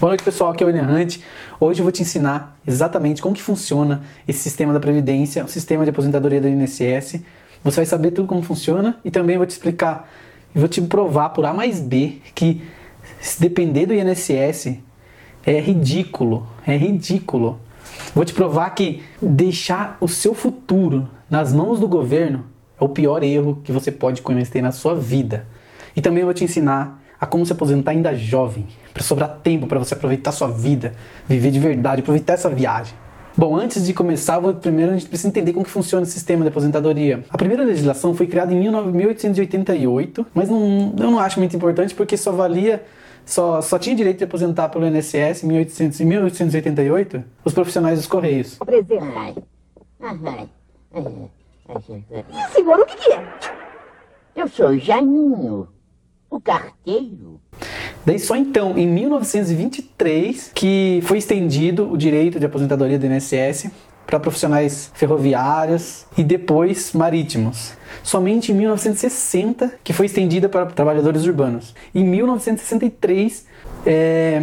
Boa noite pessoal, aqui é o Hunt. Hoje eu vou te ensinar exatamente como que funciona esse sistema da Previdência, o sistema de aposentadoria do INSS. Você vai saber tudo como funciona e também vou te explicar e vou te provar por A mais B que se depender do INSS é ridículo, é ridículo. Vou te provar que deixar o seu futuro nas mãos do governo é o pior erro que você pode cometer na sua vida. E também vou te ensinar a como se aposentar ainda jovem, para sobrar tempo para você aproveitar sua vida, viver de verdade, aproveitar essa viagem. Bom, antes de começar, vou, primeiro a gente precisa entender como que funciona o sistema de aposentadoria. A primeira legislação foi criada em 1888, mas não, eu não acho muito importante porque só valia só, só tinha direito de aposentar pelo INSS em 1800, 1888 os profissionais dos Correios. Apresentar. Senhor, o que é? Eu sou Janinho, o carteiro. Daí só então, em 1923, que foi estendido o direito de aposentadoria do INSS para profissionais ferroviários e depois marítimos. Somente em 1960 que foi estendida para trabalhadores urbanos. Em 1963, é,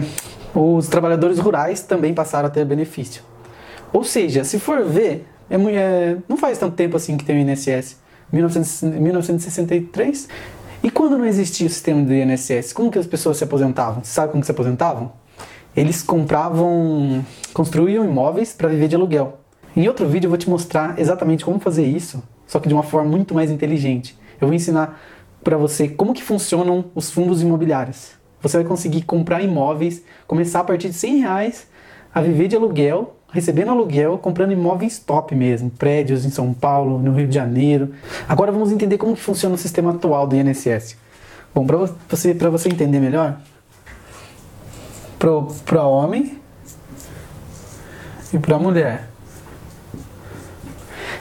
os trabalhadores rurais também passaram a ter benefício. Ou seja, se for ver, é, é, não faz tanto tempo assim que tem o INSS. 1963. E quando não existia o sistema do INSS, como que as pessoas se aposentavam? Você sabe como que se aposentavam? Eles compravam, construíam imóveis para viver de aluguel. Em outro vídeo eu vou te mostrar exatamente como fazer isso, só que de uma forma muito mais inteligente. Eu vou ensinar para você como que funcionam os fundos imobiliários. Você vai conseguir comprar imóveis, começar a partir de 100 reais a viver de aluguel, recebendo aluguel, comprando imóveis top mesmo, prédios em São Paulo, no Rio de Janeiro. Agora vamos entender como que funciona o sistema atual do INSS. Bom, para você, você entender melhor, para homem e para mulher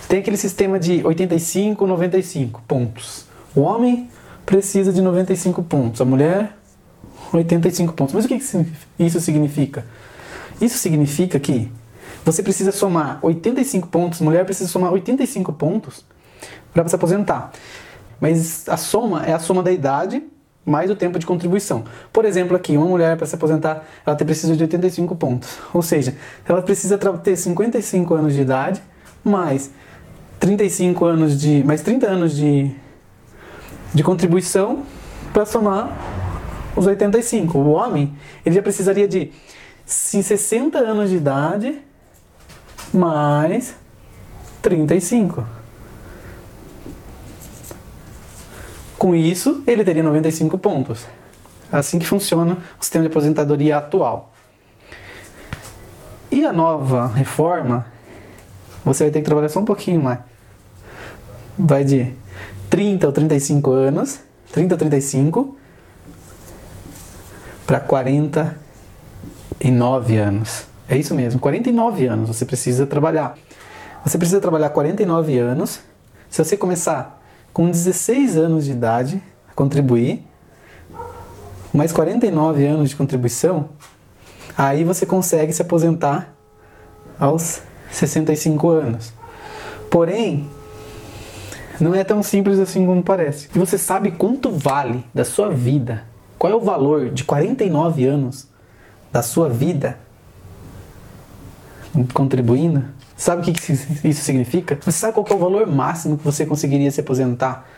tem aquele sistema de 85, 95 pontos. O homem precisa de 95 pontos, a mulher 85 pontos. Mas o que isso significa? Isso significa que você precisa somar 85 pontos, mulher precisa somar 85 pontos para se aposentar. Mas a soma é a soma da idade mais o tempo de contribuição. Por exemplo, aqui, uma mulher para se aposentar, ela precisa de 85 pontos. Ou seja, ela precisa ter 55 anos de idade, mais 35 anos de. mais 30 anos de, de contribuição para somar os 85. O homem, ele já precisaria de 60 anos de idade mais 35. Com isso, ele teria 95 pontos. Assim que funciona o sistema de aposentadoria atual. E a nova reforma você vai ter que trabalhar só um pouquinho mais. Vai de 30 ou 35 anos, 30 ou 35, para 49 anos. É isso mesmo, 49 anos você precisa trabalhar. Você precisa trabalhar 49 anos. Se você começar com 16 anos de idade a contribuir, mais 49 anos de contribuição, aí você consegue se aposentar aos 65 anos. Porém, não é tão simples assim como parece. E você sabe quanto vale da sua vida? Qual é o valor de 49 anos da sua vida contribuindo? Sabe o que isso significa? Você sabe qual é o valor máximo que você conseguiria se aposentar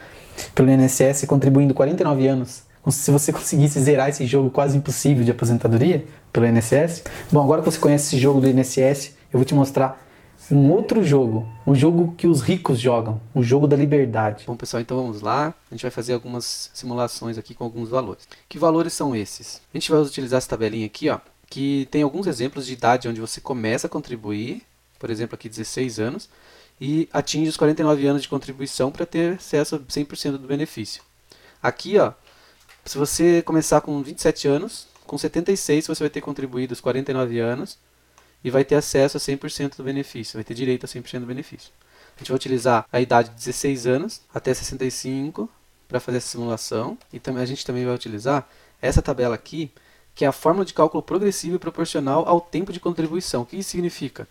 pelo INSS contribuindo 49 anos? Se você conseguisse zerar esse jogo quase impossível de aposentadoria pelo INSS? Bom, agora que você conhece esse jogo do INSS, eu vou te mostrar um outro jogo, um jogo que os ricos jogam, o jogo da liberdade. Bom, pessoal, então vamos lá. A gente vai fazer algumas simulações aqui com alguns valores. Que valores são esses? A gente vai utilizar essa tabelinha aqui, ó, que tem alguns exemplos de idade onde você começa a contribuir, por exemplo, aqui 16 anos, e atinge os 49 anos de contribuição para ter acesso a 100% do benefício. Aqui, ó, se você começar com 27 anos, com 76 você vai ter contribuído os 49 anos, e vai ter acesso a 100% do benefício, vai ter direito a 100% do benefício. A gente vai utilizar a idade de 16 anos até 65 para fazer essa simulação e também a gente também vai utilizar essa tabela aqui, que é a fórmula de cálculo progressivo e proporcional ao tempo de contribuição. O que isso significa?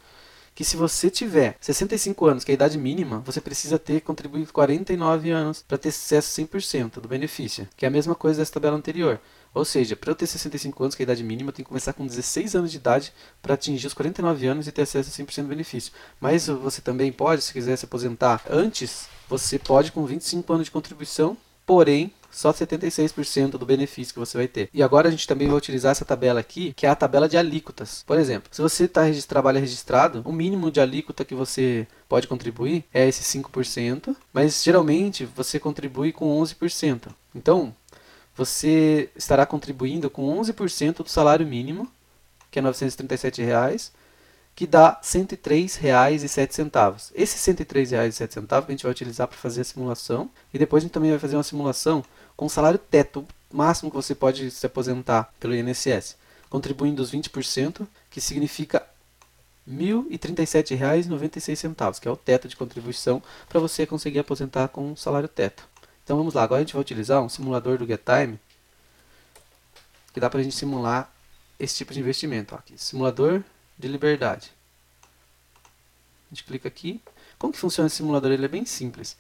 Que se você tiver 65 anos, que é a idade mínima, você precisa ter contribuído 49 anos para ter acesso a 100% do benefício, que é a mesma coisa dessa tabela anterior Ou seja, para eu ter 65 anos, que é a idade mínima, eu tenho que começar com 16 anos de idade para atingir os 49 anos e ter acesso a 100% do benefício. Mas você também pode, se quiser se aposentar antes, você pode com 25 anos de contribuição, porém só 76% do benefício que você vai ter. E agora a gente também vai utilizar essa tabela aqui, que é a tabela de alíquotas. Por exemplo, se você tá, trabalha registrado, o mínimo de alíquota que você pode contribuir é esse 5%, mas geralmente você contribui com 11%. Então, você estará contribuindo com 11% do salário mínimo, que é 937 reais, que dá R$ 103,07. Esses R$ 103,07 a gente vai utilizar para fazer a simulação e depois a gente também vai fazer uma simulação com salário teto máximo que você pode se aposentar pelo INSS, contribuindo os 20%, que significa R$ 1.037,96, que é o teto de contribuição para você conseguir aposentar com o salário teto. Então vamos lá, agora a gente vai utilizar um simulador do GetTime, que dá para a gente simular esse tipo de investimento. Aqui, simulador de liberdade. A gente clica aqui. Como que funciona esse simulador? Ele é bem simples.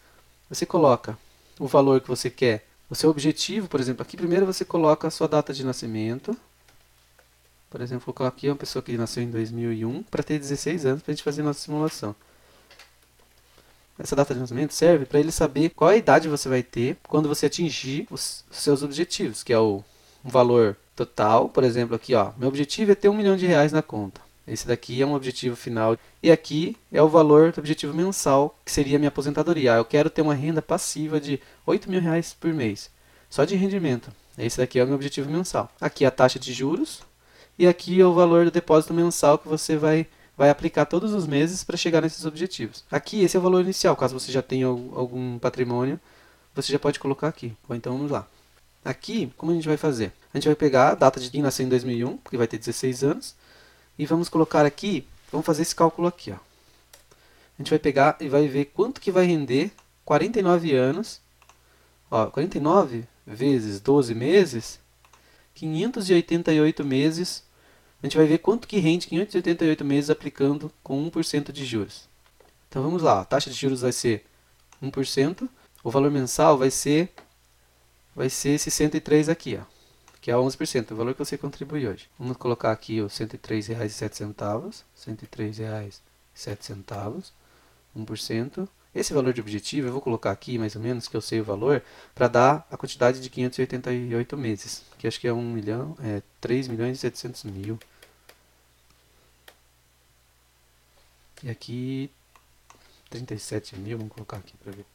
Você coloca o valor que você quer, o seu objetivo, por exemplo, aqui primeiro você coloca a sua data de nascimento. Por exemplo, vou colocar aqui uma pessoa que nasceu em 2001 para ter 16 anos para a gente fazer nossa simulação. Essa data de nascimento serve para ele saber qual a idade você vai ter quando você atingir os seus objetivos, que é o valor total, por exemplo, aqui, ó, meu objetivo é ter um milhão de reais na conta. Esse daqui é um objetivo final. E aqui é o valor do objetivo mensal, que seria a minha aposentadoria. Ah, eu quero ter uma renda passiva de 8 mil reais por mês, só de rendimento. Esse daqui é o meu objetivo mensal. Aqui é a taxa de juros e aqui é o valor do depósito mensal que você vai vai aplicar todos os meses para chegar nesses objetivos. Aqui, esse é o valor inicial, caso você já tenha algum patrimônio, você já pode colocar aqui. Ou então vamos lá. Aqui, como a gente vai fazer? A gente vai pegar a data de quem nasceu em 2001, porque vai ter 16 anos, e vamos colocar aqui, vamos fazer esse cálculo aqui. Ó. A gente vai pegar e vai ver quanto que vai render 49 anos, ó, 49 vezes 12 meses, 588 meses a gente vai ver quanto que rende 588 meses aplicando com 1% de juros. Então vamos lá, a taxa de juros vai ser 1%, o valor mensal vai ser vai ser esse 103 aqui, ó, que é 11%, o valor que você contribui hoje. Vamos colocar aqui os R$ 103,07, R$ 103,07, 1%. Esse valor de objetivo eu vou colocar aqui mais ou menos, que eu sei o valor, para dar a quantidade de 588 meses, que acho que é 1 milhão, é 3 milhões e 700 mil. E aqui 37 mil, vamos colocar aqui para ver.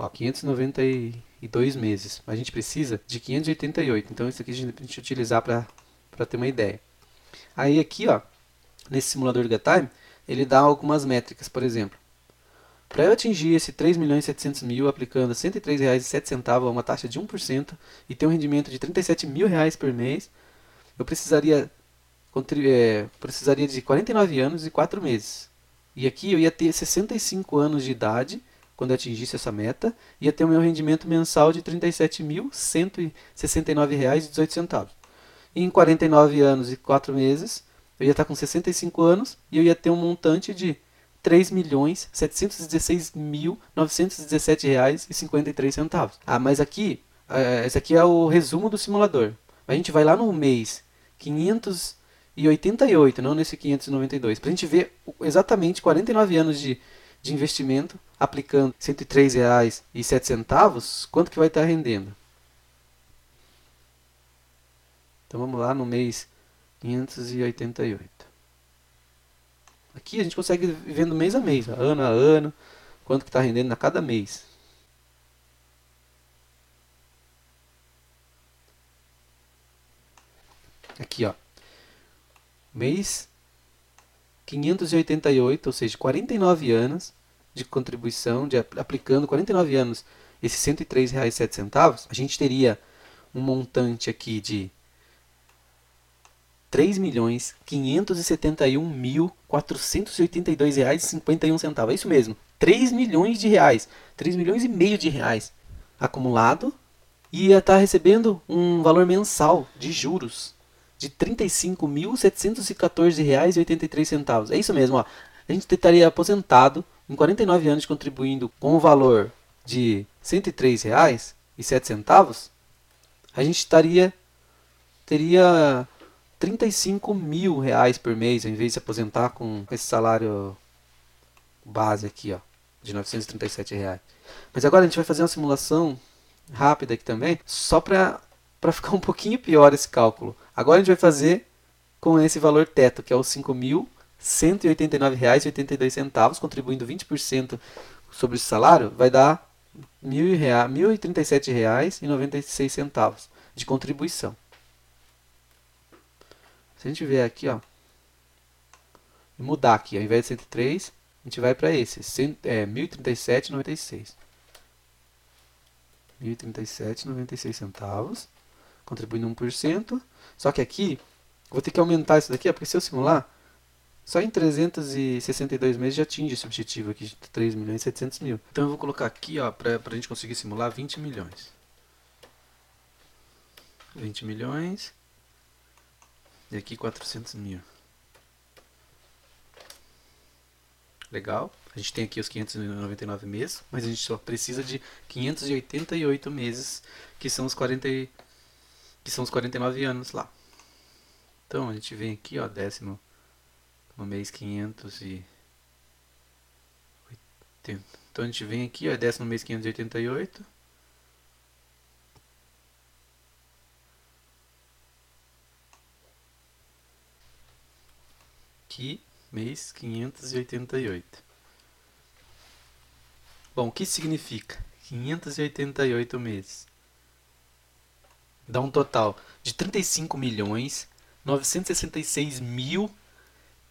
Ó, 592 meses. A gente precisa de 588. Então isso aqui a gente utilizar para ter uma ideia. Aí aqui, ó, nesse simulador do GetTime, ele dá algumas métricas, por exemplo. Para eu atingir esse 3 milhões 700 mil aplicando R$ 103,07 a uma taxa de 1% e ter um rendimento de 37 mil reais por mês, eu precisaria é, precisaria de 49 anos e 4 meses. E aqui eu ia ter 65 anos de idade quando atingisse essa meta, ia ter o meu rendimento mensal de R$ 37.169,18. E em 49 anos e 4 meses, eu ia estar com 65 anos e eu ia ter um montante de R$ 3.716.917,53. Ah, mas aqui, é, esse aqui é o resumo do simulador. A gente vai lá no mês 500 e 88, não nesse 592. Para a gente ver exatamente 49 anos de, de investimento, aplicando R$ 103,07, quanto que vai estar rendendo. Então vamos lá no mês 588. Aqui a gente consegue vendo mês a mês, ano a ano, quanto que está rendendo a cada mês. Aqui, ó mês 588, ou seja, 49 anos de contribuição, de aplicando 49 anos esses R$ 103,07, a gente teria um montante aqui de R$ 3.571.482,51. É isso mesmo, 3 milhões de reais, 3 milhões e meio de reais acumulado e ia estar recebendo um valor mensal de juros de R$ 35.714,83. É isso mesmo, ó. A gente estaria aposentado em 49 anos contribuindo com o valor de R$ 103,07 a gente estaria teria 35 mil reais por mês, em vez de se aposentar com esse salário base aqui, ó, de 937 reais. Mas agora a gente vai fazer uma simulação rápida aqui também, só para para ficar um pouquinho pior esse cálculo. Agora a gente vai fazer com esse valor teto, que é os R$ 5.189,82, contribuindo 20% sobre esse salário, vai dar R$ 1.037,96 de contribuição. Se a gente ver aqui, ó, mudar aqui, ao invés de 103, a gente vai para esse, é, 1.037,96. 1.037,96 centavos, contribuindo 1%. Só que aqui, vou ter que aumentar isso daqui, porque se eu simular, só em 362 meses já atinge esse objetivo aqui de 3 milhões e 700 mil. Então eu vou colocar aqui, para a gente conseguir simular 20 milhões. 20 milhões. E aqui 400 mil. Legal. A gente tem aqui os 599 meses, mas a gente só precisa de 588 meses, que são os 40 que são os 49 anos lá. Então a gente vem aqui, ó, décimo no mês 580. Então a gente vem aqui, ó, décimo no mês 588. Aqui, mês 588. Bom, o que significa? 588 meses. Dá um total de 35 milhões 966 mil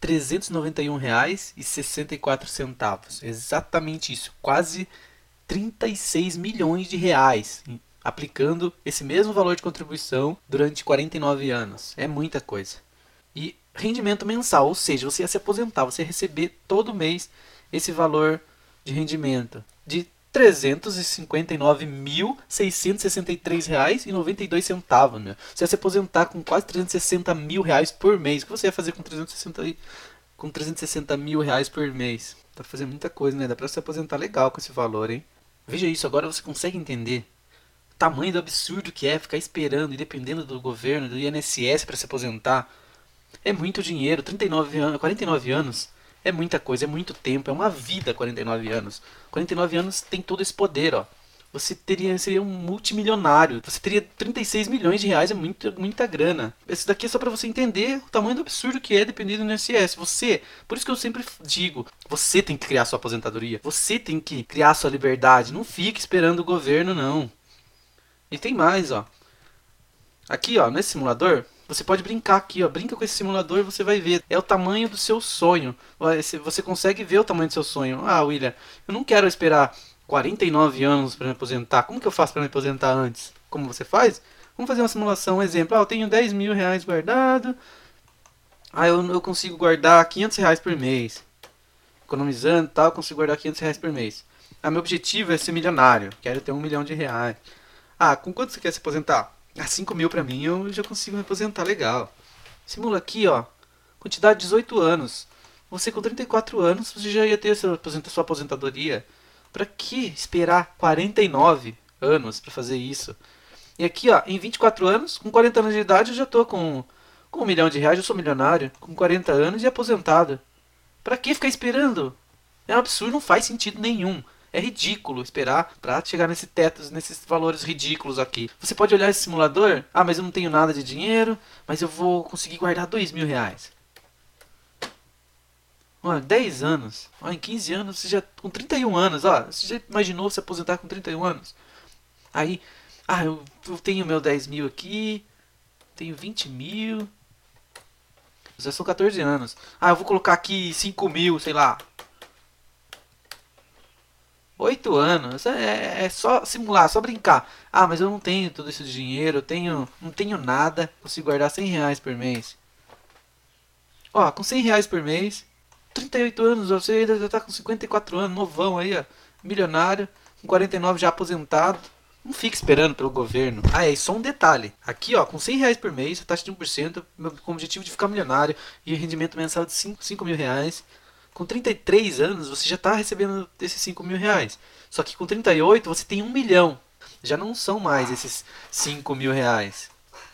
391 reais e 64 centavos. Exatamente isso, quase 36 milhões de reais aplicando esse mesmo valor de contribuição durante 49 anos. É muita coisa. E rendimento mensal, ou seja, você ia se aposentar, você ia receber todo mês esse valor de rendimento de R$ 359.663,92, meu. Você ia se aposentar com quase 360 mil reais por mês. O que você ia fazer com 360, com 360 mil reais por mês? Dá pra fazer muita coisa, né? Dá pra se aposentar legal com esse valor, hein? Veja isso, agora você consegue entender o tamanho do absurdo que é ficar esperando e dependendo do governo, do INSS para se aposentar. É muito dinheiro, 39 anos, 49 anos é muita coisa, é muito tempo, é uma vida 49 anos. 49 anos tem todo esse poder, ó. Você teria seria um multimilionário. Você teria 36 milhões de reais, é muita, muita grana. Esse daqui é só para você entender o tamanho do absurdo que é dependendo do INSS. Você, por isso que eu sempre digo, você tem que criar sua aposentadoria. Você tem que criar sua liberdade. Não fique esperando o governo, não. E tem mais, ó. Aqui, ó, nesse simulador, você pode brincar aqui, ó. Brinca com esse simulador e você vai ver. É o tamanho do seu sonho. Você consegue ver o tamanho do seu sonho. Ah, William, eu não quero esperar 49 anos para me aposentar. Como que eu faço para me aposentar antes? Como você faz? Vamos fazer uma simulação, um exemplo. Ah, eu tenho 10 mil reais guardado. Ah, eu, eu consigo guardar 500 reais por mês. Economizando e tal, consigo guardar 500 reais por mês. Ah, meu objetivo é ser milionário. Quero ter um milhão de reais. Ah, com quanto você quer se aposentar? Ah, 5 mil pra mim eu já consigo me aposentar legal. Simula aqui, ó. Quantidade de 18 anos. Você com 34 anos, você já ia ter sua aposentadoria. Pra que esperar 49 anos para fazer isso? E aqui, ó, em 24 anos, com 40 anos de idade, eu já tô com, com um milhão de reais, eu sou milionário, com 40 anos e aposentado. Pra que ficar esperando? É um absurdo, não faz sentido nenhum. É ridículo esperar para chegar nesse teto, nesses valores ridículos aqui. Você pode olhar esse simulador, ah, mas eu não tenho nada de dinheiro, mas eu vou conseguir guardar dois mil reais. Olha, 10 anos. Olha, em 15 anos, você já. Com 31 anos, ó. Você já imaginou se aposentar com 31 anos? Aí, ah, eu, eu tenho meu 10 mil aqui. Tenho 20 mil. Já são 14 anos. Ah, eu vou colocar aqui 5 mil, sei lá. Oito anos, é, é, só simular, só brincar. Ah, mas eu não tenho todo esse dinheiro, eu tenho, não tenho nada, consigo guardar 100 reais por mês. Ó, com 100 reais por mês, 38 anos, você ainda já tá com 54 anos, novão aí, ó, milionário, com 49 já aposentado. Não fique esperando pelo governo. Ah, é, só um detalhe. Aqui, ó, com 100 reais por mês, a taxa de 1%, com o objetivo de ficar milionário e rendimento mensal de 5, 5 mil reais. Com 33 anos, você já está recebendo esses 5 mil reais. Só que com 38, você tem 1 milhão. já não são mais esses 5 mil reais.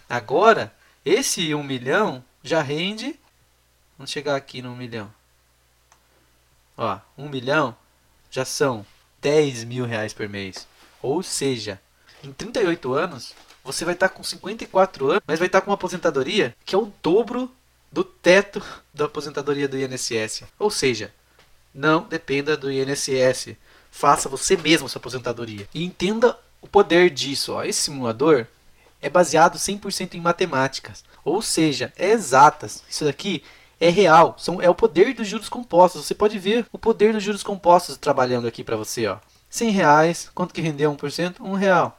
Agora, esse 1 milhão já rende. Vamos chegar aqui no 1 milhão. Ó, 1 milhão já são 10 mil reais por mês. Ou seja, em 38 anos, você vai estar com 54 anos, mas vai estar com uma aposentadoria que é o dobro do teto da aposentadoria do INSS. Ou seja, não dependa do INSS. Faça você mesmo sua aposentadoria. E entenda o poder disso. Ó. Esse simulador é baseado 100% em matemáticas. Ou seja, é exatas. Isso daqui é real. São, é o poder dos juros compostos. Você pode ver o poder dos juros compostos trabalhando aqui para você. Ó. 100 reais, quanto que rendeu 1%? 1 real.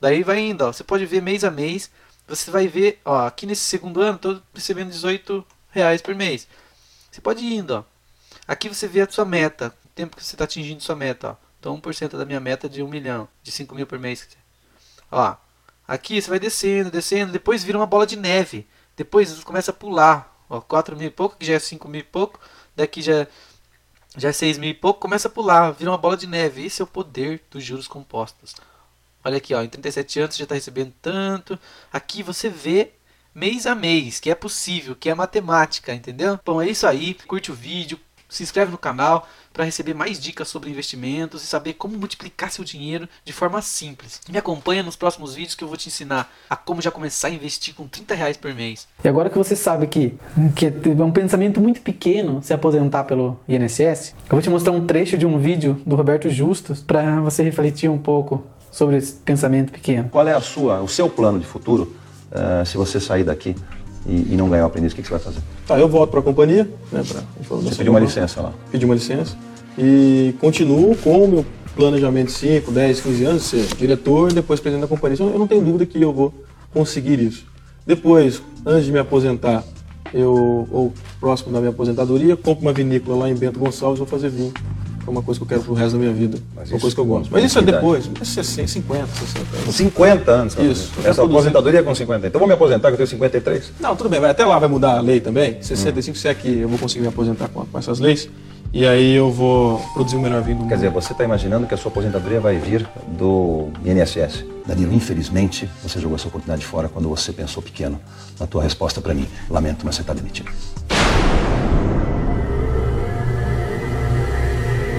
Daí vai indo, ó. você pode ver mês a mês. Você vai ver, ó, aqui nesse segundo ano, estou recebendo 18 reais por mês. Você pode ir indo, ó. Aqui você vê a sua meta, o tempo que você está atingindo sua meta, ó. Então 1% da minha meta é de 1 milhão, de 5 mil por mês. Ó, aqui você vai descendo, descendo, depois vira uma bola de neve. Depois começa a pular, ó, 4 mil e pouco, que já é 5 mil e pouco. Daqui já, já é 6 mil e pouco, começa a pular, vira uma bola de neve. Esse é o poder dos juros compostos. Olha aqui, ó, em 37 anos você já está recebendo tanto. Aqui você vê mês a mês, que é possível, que é matemática, entendeu? Bom, é isso aí. Curte o vídeo, se inscreve no canal para receber mais dicas sobre investimentos e saber como multiplicar seu dinheiro de forma simples. Me acompanha nos próximos vídeos que eu vou te ensinar a como já começar a investir com 30 reais por mês. E agora que você sabe que, que é um pensamento muito pequeno se aposentar pelo INSS, eu vou te mostrar um trecho de um vídeo do Roberto Justus para você refletir um pouco sobre esse pensamento pequeno. Qual é a sua, o seu plano de futuro uh, se você sair daqui e, e não ganhar o aprendiz? O que, que você vai fazer? Tá, eu volto para a companhia. Né, pra, você pediu uma licença lá? Pedi uma licença e continuo com o meu planejamento de 5, 10, 15 anos, ser diretor e depois presidente da companhia. Então, eu não tenho dúvida que eu vou conseguir isso. Depois, antes de me aposentar, eu, ou próximo da minha aposentadoria, compro uma vinícola lá em Bento Gonçalves e vou fazer vinho. É uma coisa que eu quero pro resto da minha vida. Mas uma coisa que eu gosto. Mas isso é depois, é 60, 50, 60 anos. 50 anos? Isso. Essa aposentadoria é com 50. Então vou me aposentar, que eu tenho 53? Não, tudo bem. Até lá vai mudar a lei também. 65, hum. se é que eu vou conseguir me aposentar com, com essas leis. E aí eu vou produzir o melhor vinho do mundo. Quer dizer, você está imaginando que a sua aposentadoria vai vir do INSS. Danilo, infelizmente, você jogou essa oportunidade fora quando você pensou pequeno na tua resposta para mim. Lamento, mas você está demitido.